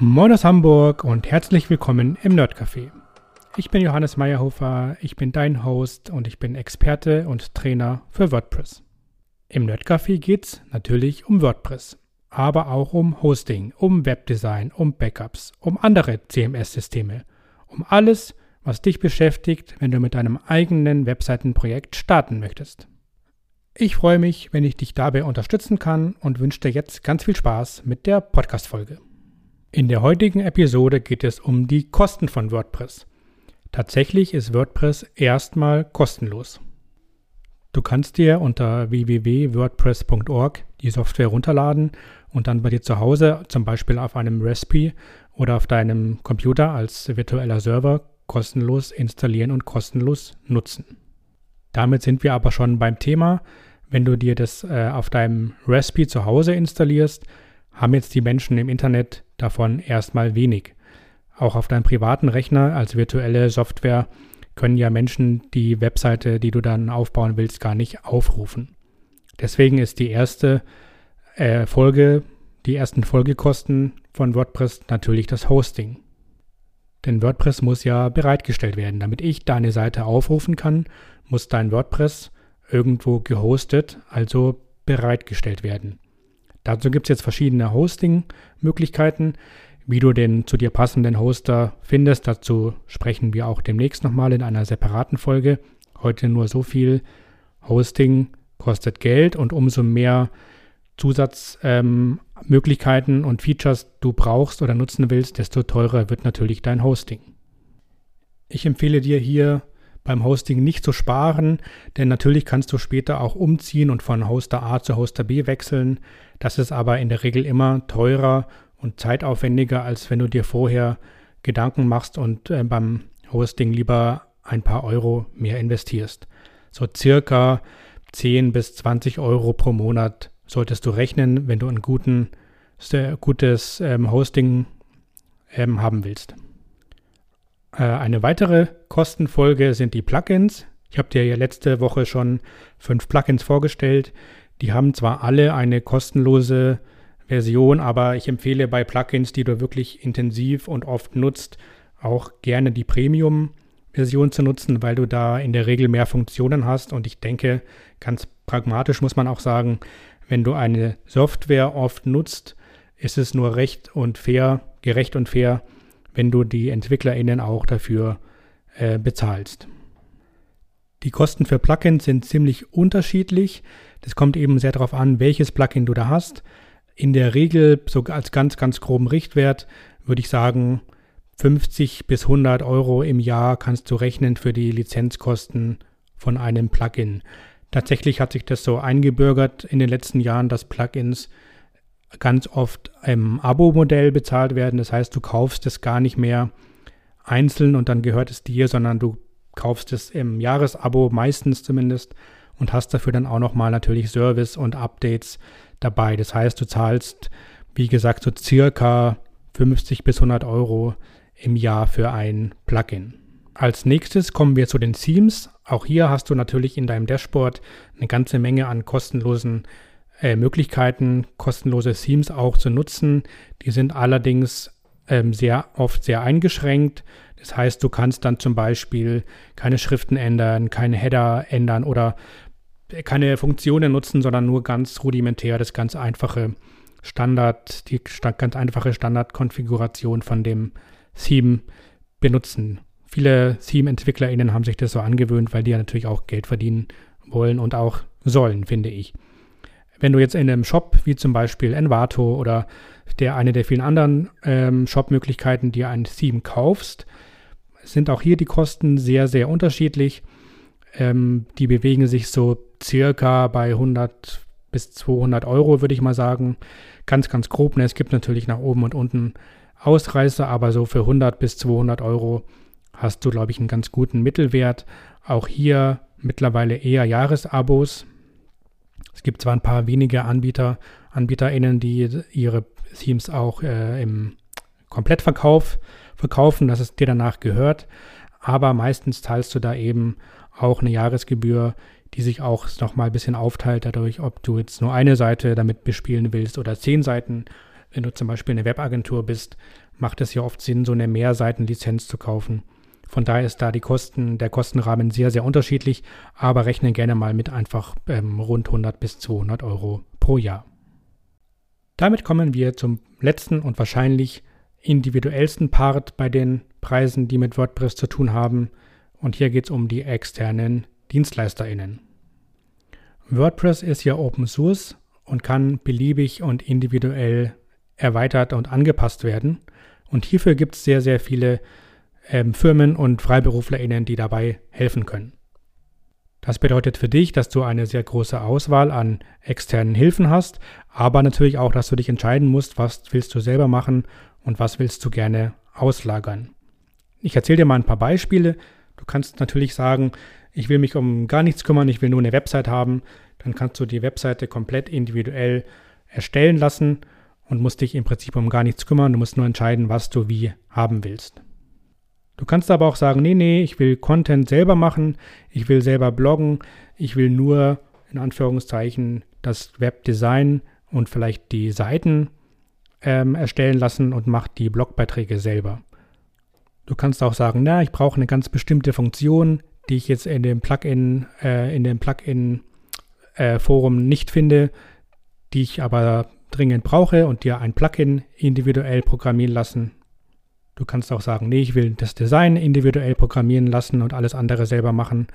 Moin aus Hamburg und herzlich willkommen im Nerdcafé. Ich bin Johannes Meyerhofer, ich bin dein Host und ich bin Experte und Trainer für WordPress. Im Nerdcafé geht's natürlich um WordPress, aber auch um Hosting, um Webdesign, um Backups, um andere CMS-Systeme, um alles, was dich beschäftigt, wenn du mit deinem eigenen Webseitenprojekt starten möchtest. Ich freue mich, wenn ich dich dabei unterstützen kann und wünsche dir jetzt ganz viel Spaß mit der Podcast-Folge. In der heutigen Episode geht es um die Kosten von WordPress. Tatsächlich ist WordPress erstmal kostenlos. Du kannst dir unter www.wordpress.org die Software runterladen und dann bei dir zu Hause, zum Beispiel auf einem Raspberry oder auf deinem Computer als virtueller Server, kostenlos installieren und kostenlos nutzen. Damit sind wir aber schon beim Thema. Wenn du dir das äh, auf deinem Raspberry zu Hause installierst, haben jetzt die Menschen im Internet davon erstmal wenig. Auch auf deinem privaten Rechner als virtuelle Software können ja Menschen die Webseite, die du dann aufbauen willst, gar nicht aufrufen. Deswegen ist die erste äh, Folge, die ersten Folgekosten von WordPress natürlich das Hosting. Denn WordPress muss ja bereitgestellt werden. Damit ich deine Seite aufrufen kann, muss dein WordPress irgendwo gehostet, also bereitgestellt werden. Dazu gibt es jetzt verschiedene Hosting-Möglichkeiten. Wie du den zu dir passenden Hoster findest, dazu sprechen wir auch demnächst nochmal in einer separaten Folge. Heute nur so viel. Hosting kostet Geld und umso mehr Zusatzmöglichkeiten ähm, und Features du brauchst oder nutzen willst, desto teurer wird natürlich dein Hosting. Ich empfehle dir hier beim Hosting nicht zu sparen, denn natürlich kannst du später auch umziehen und von Hoster A zu Hoster B wechseln. Das ist aber in der Regel immer teurer und zeitaufwendiger, als wenn du dir vorher Gedanken machst und äh, beim Hosting lieber ein paar Euro mehr investierst. So circa 10 bis 20 Euro pro Monat solltest du rechnen, wenn du ein guten, gutes ähm, Hosting ähm, haben willst. Äh, eine weitere Kostenfolge sind die Plugins. Ich habe dir ja letzte Woche schon fünf Plugins vorgestellt. Die haben zwar alle eine kostenlose Version, aber ich empfehle bei Plugins, die du wirklich intensiv und oft nutzt, auch gerne die Premium-Version zu nutzen, weil du da in der Regel mehr Funktionen hast. Und ich denke, ganz pragmatisch muss man auch sagen, wenn du eine Software oft nutzt, ist es nur recht und fair, gerecht und fair, wenn du die EntwicklerInnen auch dafür äh, bezahlst. Die Kosten für Plugins sind ziemlich unterschiedlich. Das kommt eben sehr darauf an, welches Plugin du da hast. In der Regel, so als ganz, ganz groben Richtwert, würde ich sagen, 50 bis 100 Euro im Jahr kannst du rechnen für die Lizenzkosten von einem Plugin. Tatsächlich hat sich das so eingebürgert in den letzten Jahren, dass Plugins ganz oft im Abo-Modell bezahlt werden. Das heißt, du kaufst es gar nicht mehr einzeln und dann gehört es dir, sondern du kaufst es im Jahresabo meistens zumindest und hast dafür dann auch nochmal natürlich Service und Updates dabei. Das heißt, du zahlst, wie gesagt, so circa 50 bis 100 Euro im Jahr für ein Plugin. Als nächstes kommen wir zu den Themes. Auch hier hast du natürlich in deinem Dashboard eine ganze Menge an kostenlosen äh, Möglichkeiten, kostenlose Themes auch zu nutzen. Die sind allerdings ähm, sehr oft sehr eingeschränkt. Das heißt, du kannst dann zum Beispiel keine Schriften ändern, keine Header ändern oder keine Funktionen nutzen, sondern nur ganz rudimentär das ganz einfache Standard, die ganz einfache Standardkonfiguration von dem Theme benutzen. Viele Theme-EntwicklerInnen haben sich das so angewöhnt, weil die ja natürlich auch Geld verdienen wollen und auch sollen, finde ich. Wenn du jetzt in einem Shop wie zum Beispiel Envato oder der eine der vielen anderen ähm, Shop-Möglichkeiten dir ein Theme kaufst, sind auch hier die Kosten sehr, sehr unterschiedlich. Ähm, die bewegen sich so circa bei 100 bis 200 Euro, würde ich mal sagen. Ganz, ganz grob. Ne? Es gibt natürlich nach oben und unten Ausreißer, aber so für 100 bis 200 Euro hast du, glaube ich, einen ganz guten Mittelwert. Auch hier mittlerweile eher Jahresabos. Es gibt zwar ein paar wenige Anbieter, AnbieterInnen, die ihre Themes auch äh, im Komplettverkauf verkaufen, dass es dir danach gehört, aber meistens zahlst du da eben auch eine Jahresgebühr, die sich auch nochmal ein bisschen aufteilt dadurch, ob du jetzt nur eine Seite damit bespielen willst oder zehn Seiten. Wenn du zum Beispiel eine Webagentur bist, macht es ja oft Sinn, so eine Mehrseitenlizenz zu kaufen. Von daher ist da die Kosten, der Kostenrahmen sehr, sehr unterschiedlich, aber rechnen gerne mal mit einfach ähm, rund 100 bis 200 Euro pro Jahr. Damit kommen wir zum letzten und wahrscheinlich individuellsten Part bei den Preisen, die mit WordPress zu tun haben. Und hier geht es um die externen DienstleisterInnen. WordPress ist ja Open Source und kann beliebig und individuell erweitert und angepasst werden. Und hierfür gibt es sehr, sehr viele ähm, Firmen und FreiberuflerInnen, die dabei helfen können. Das bedeutet für dich, dass du eine sehr große Auswahl an externen Hilfen hast, aber natürlich auch, dass du dich entscheiden musst, was willst du selber machen und was willst du gerne auslagern. Ich erzähle dir mal ein paar Beispiele. Du kannst natürlich sagen, ich will mich um gar nichts kümmern, ich will nur eine Website haben. Dann kannst du die Webseite komplett individuell erstellen lassen und musst dich im Prinzip um gar nichts kümmern. Du musst nur entscheiden, was du wie haben willst. Du kannst aber auch sagen, nee, nee, ich will Content selber machen, ich will selber bloggen, ich will nur in Anführungszeichen das Webdesign und vielleicht die Seiten ähm, erstellen lassen und mach die Blogbeiträge selber. Du kannst auch sagen, na, ich brauche eine ganz bestimmte Funktion, die ich jetzt in dem Plugin, äh, in dem Plugin äh, Forum nicht finde, die ich aber dringend brauche und dir ein Plugin individuell programmieren lassen. Du kannst auch sagen, nee, ich will das Design individuell programmieren lassen und alles andere selber machen.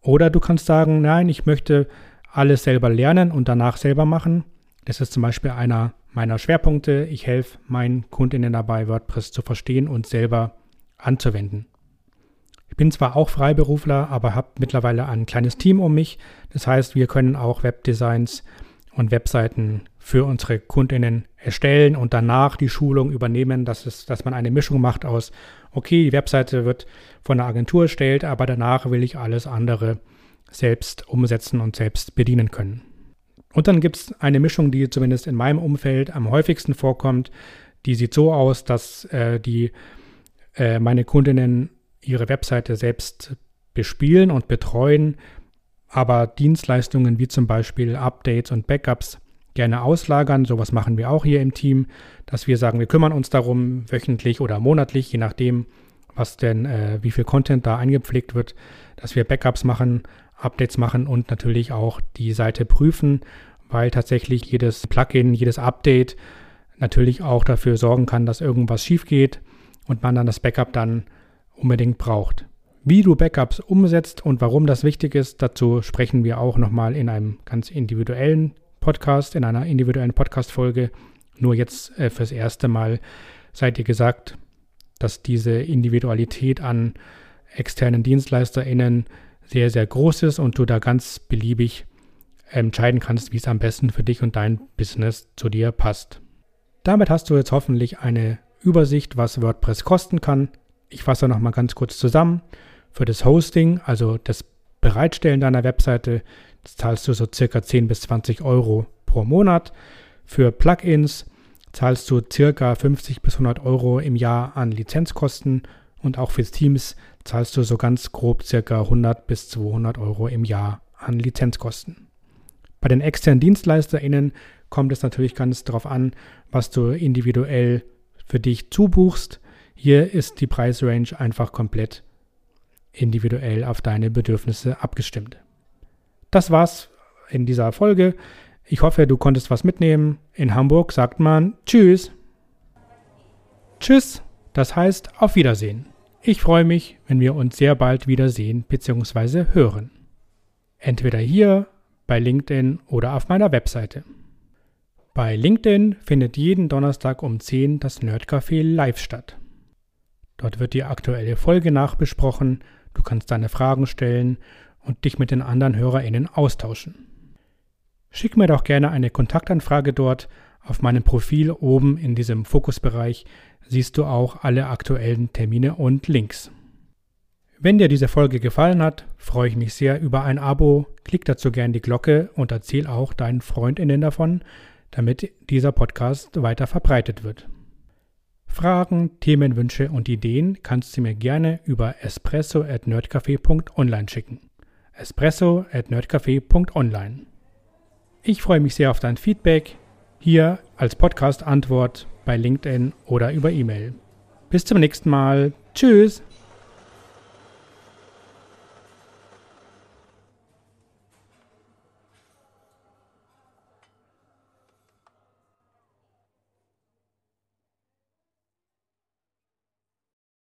Oder du kannst sagen, nein, ich möchte alles selber lernen und danach selber machen. Das ist zum Beispiel einer meiner Schwerpunkte. Ich helfe meinen Kundinnen dabei, WordPress zu verstehen und selber anzuwenden. Ich bin zwar auch Freiberufler, aber habe mittlerweile ein kleines Team um mich. Das heißt, wir können auch Webdesigns und Webseiten für unsere Kundinnen erstellen und danach die Schulung übernehmen, dass, es, dass man eine Mischung macht aus, okay, die Webseite wird von der Agentur erstellt, aber danach will ich alles andere selbst umsetzen und selbst bedienen können. Und dann gibt es eine Mischung, die zumindest in meinem Umfeld am häufigsten vorkommt. Die sieht so aus, dass äh, die äh, meine Kundinnen ihre Webseite selbst bespielen und betreuen, aber Dienstleistungen wie zum Beispiel Updates und Backups gerne auslagern. Sowas machen wir auch hier im Team, dass wir sagen, wir kümmern uns darum wöchentlich oder monatlich, je nachdem, was denn, äh, wie viel Content da eingepflegt wird, dass wir Backups machen, Updates machen und natürlich auch die Seite prüfen, weil tatsächlich jedes Plugin, jedes Update natürlich auch dafür sorgen kann, dass irgendwas schief geht und man dann das Backup dann unbedingt braucht. Wie du Backups umsetzt und warum das wichtig ist, dazu sprechen wir auch nochmal in einem ganz individuellen Podcast, in einer individuellen Podcast-Folge. Nur jetzt äh, fürs erste Mal seid ihr gesagt, dass diese Individualität an externen DienstleisterInnen sehr, sehr groß ist und du da ganz beliebig entscheiden kannst, wie es am besten für dich und dein Business zu dir passt. Damit hast du jetzt hoffentlich eine Übersicht, was WordPress kosten kann. Ich fasse nochmal ganz kurz zusammen. Für das Hosting, also das Bereitstellen deiner Webseite, zahlst du so circa 10 bis 20 Euro pro Monat. Für Plugins zahlst du circa 50 bis 100 Euro im Jahr an Lizenzkosten und auch fürs Teams zahlst du so ganz grob circa 100 bis 200 Euro im Jahr an Lizenzkosten. Bei den externen DienstleisterInnen kommt es natürlich ganz darauf an, was du individuell für dich zubuchst. Hier ist die Preisrange einfach komplett individuell auf deine Bedürfnisse abgestimmt. Das war's in dieser Folge. Ich hoffe, du konntest was mitnehmen. In Hamburg sagt man Tschüss. Tschüss, das heißt auf Wiedersehen. Ich freue mich, wenn wir uns sehr bald wiedersehen bzw. hören. Entweder hier, bei LinkedIn oder auf meiner Webseite. Bei LinkedIn findet jeden Donnerstag um 10 das Nerdcafé live statt. Dort wird die aktuelle Folge nachbesprochen, du kannst deine Fragen stellen und dich mit den anderen HörerInnen austauschen. Schick mir doch gerne eine Kontaktanfrage dort. Auf meinem Profil oben in diesem Fokusbereich siehst du auch alle aktuellen Termine und Links. Wenn dir diese Folge gefallen hat, freue ich mich sehr über ein Abo. Klick dazu gerne die Glocke und erzähl auch deinen FreundInnen davon, damit dieser Podcast weiter verbreitet wird. Fragen, Themenwünsche und Ideen kannst du mir gerne über espresso@nerdcafe.online schicken. espresso@nerdcafe.online. Ich freue mich sehr auf dein Feedback. hier als Podcast-Antwort bei LinkedIn oder über E-Mail. Bis zum nächsten Mal. Tschüss.